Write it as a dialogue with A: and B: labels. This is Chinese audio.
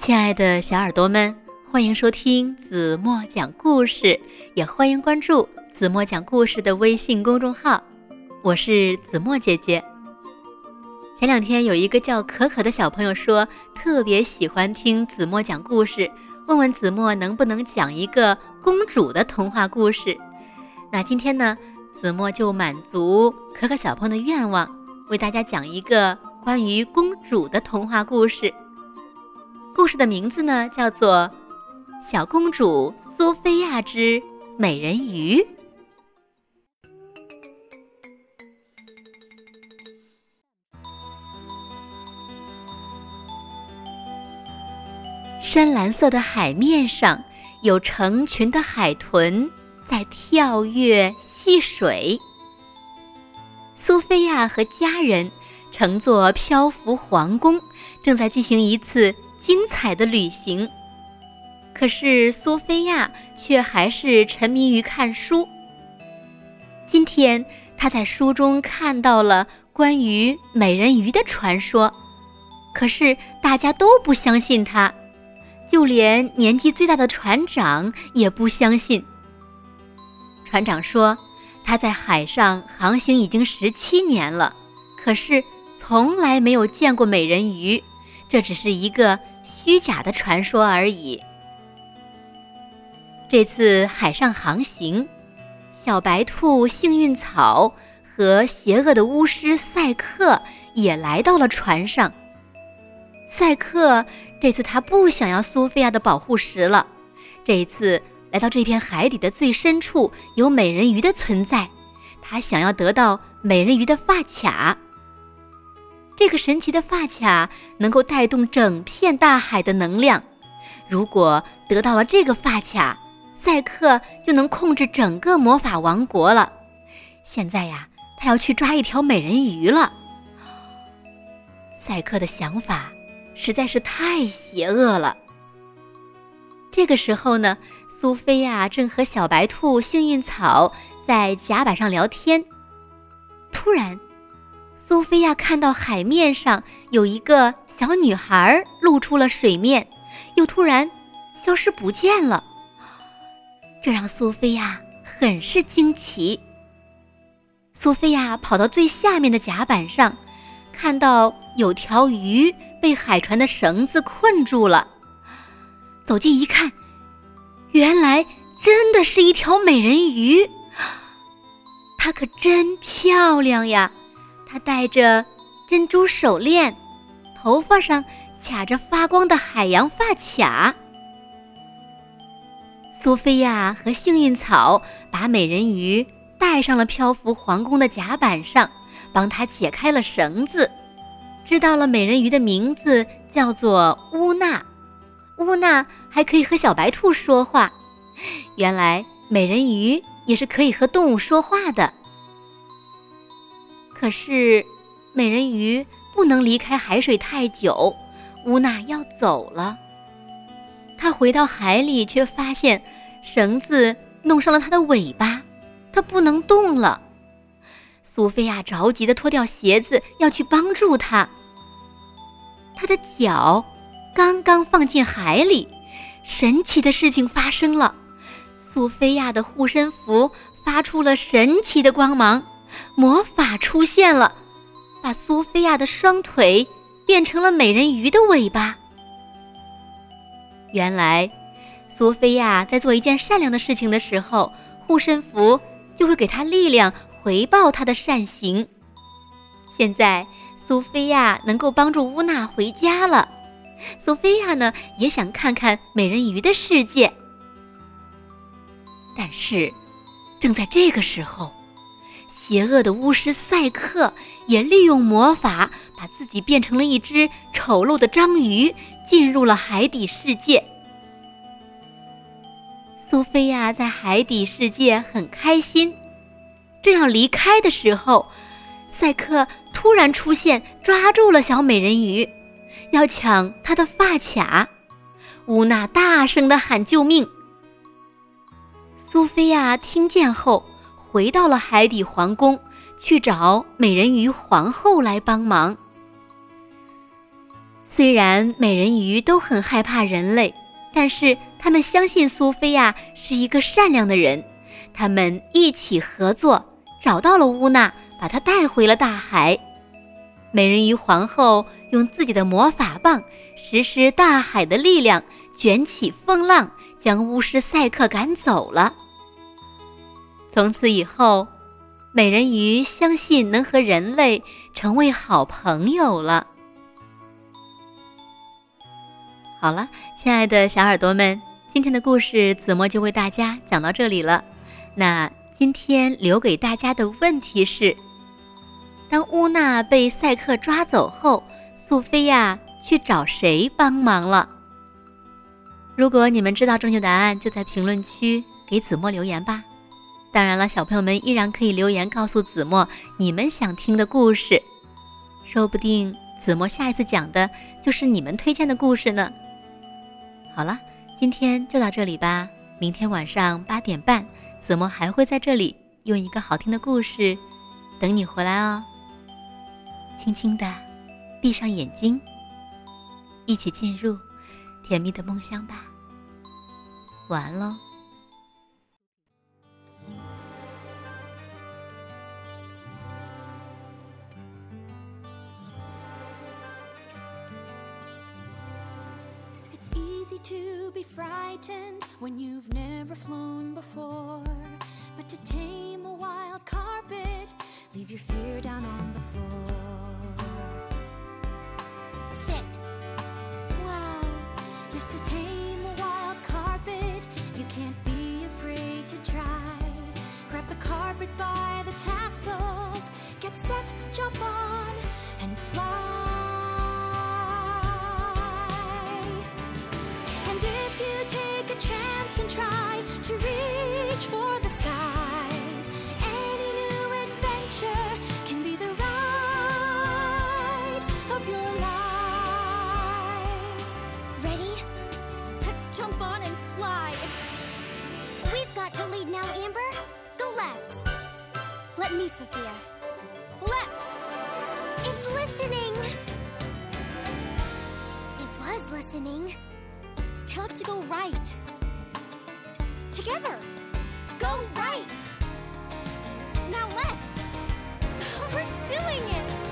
A: 亲爱的小耳朵们，欢迎收听子墨讲故事，也欢迎关注子墨讲故事的微信公众号。我是子墨姐姐。前两天有一个叫可可的小朋友说，特别喜欢听子墨讲故事，问问子墨能不能讲一个公主的童话故事。那今天呢，子墨就满足可可小朋友的愿望，为大家讲一个关于公主的童话故事。故事的名字呢，叫做《小公主苏菲亚之美人鱼》。深蓝色的海面上，有成群的海豚在跳跃戏水。苏菲亚和家人乘坐漂浮皇宫，正在进行一次。精彩的旅行，可是苏菲亚却还是沉迷于看书。今天，她在书中看到了关于美人鱼的传说，可是大家都不相信她，就连年纪最大的船长也不相信。船长说，他在海上航行已经十七年了，可是从来没有见过美人鱼，这只是一个。虚假的传说而已。这次海上航行，小白兔幸运草和邪恶的巫师赛克也来到了船上。赛克这次他不想要苏菲亚的保护石了，这一次来到这片海底的最深处有美人鱼的存在，他想要得到美人鱼的发卡。这个神奇的发卡能够带动整片大海的能量。如果得到了这个发卡，赛克就能控制整个魔法王国了。现在呀，他要去抓一条美人鱼了。赛克的想法实在是太邪恶了。这个时候呢，苏菲亚正和小白兔幸运草在甲板上聊天，突然。苏菲亚看到海面上有一个小女孩露出了水面，又突然消失不见了。这让苏菲亚很是惊奇。苏菲亚跑到最下面的甲板上，看到有条鱼被海船的绳子困住了。走近一看，原来真的是一条美人鱼，她可真漂亮呀！她戴着珍珠手链，头发上卡着发光的海洋发卡。苏菲亚和幸运草把美人鱼带上了漂浮皇宫的甲板上，帮她解开了绳子，知道了美人鱼的名字叫做乌娜。乌娜还可以和小白兔说话，原来美人鱼也是可以和动物说话的。可是，美人鱼不能离开海水太久，乌娜要走了。她回到海里，却发现绳子弄伤了她的尾巴，她不能动了。苏菲亚着急地脱掉鞋子，要去帮助她。她的脚刚刚放进海里，神奇的事情发生了：苏菲亚的护身符发出了神奇的光芒。魔法出现了，把苏菲亚的双腿变成了美人鱼的尾巴。原来，苏菲亚在做一件善良的事情的时候，护身符就会给她力量，回报她的善行。现在，苏菲亚能够帮助乌娜回家了。苏菲亚呢，也想看看美人鱼的世界。但是，正在这个时候。邪恶的巫师赛克也利用魔法，把自己变成了一只丑陋的章鱼，进入了海底世界。苏菲亚在海底世界很开心，正要离开的时候，赛克突然出现，抓住了小美人鱼，要抢她的发卡。乌娜大声的喊救命。苏菲亚听见后。回到了海底皇宫，去找美人鱼皇后来帮忙。虽然美人鱼都很害怕人类，但是他们相信苏菲亚是一个善良的人。他们一起合作，找到了乌娜，把她带回了大海。美人鱼皇后用自己的魔法棒实施大海的力量，卷起风浪，将巫师赛克赶走了。从此以后，美人鱼相信能和人类成为好朋友了。好了，亲爱的小耳朵们，今天的故事子墨就为大家讲到这里了。那今天留给大家的问题是：当乌娜被赛克抓走后，苏菲亚去找谁帮忙了？如果你们知道正确答案，就在评论区给子墨留言吧。当然了，小朋友们依然可以留言告诉子墨你们想听的故事，说不定子墨下一次讲的就是你们推荐的故事呢。好了，今天就到这里吧。明天晚上八点半，子墨还会在这里用一个好听的故事等你回来哦。轻轻的闭上眼睛，一起进入甜蜜的梦乡吧。晚安喽。Frightened when you've never flown before. But to tame a wild carpet, leave your fear down on the floor.
B: Sophia. Left.
C: It's listening. It was listening.
B: Tell it to go right. Together.
C: Go right.
B: Now left. We're doing it.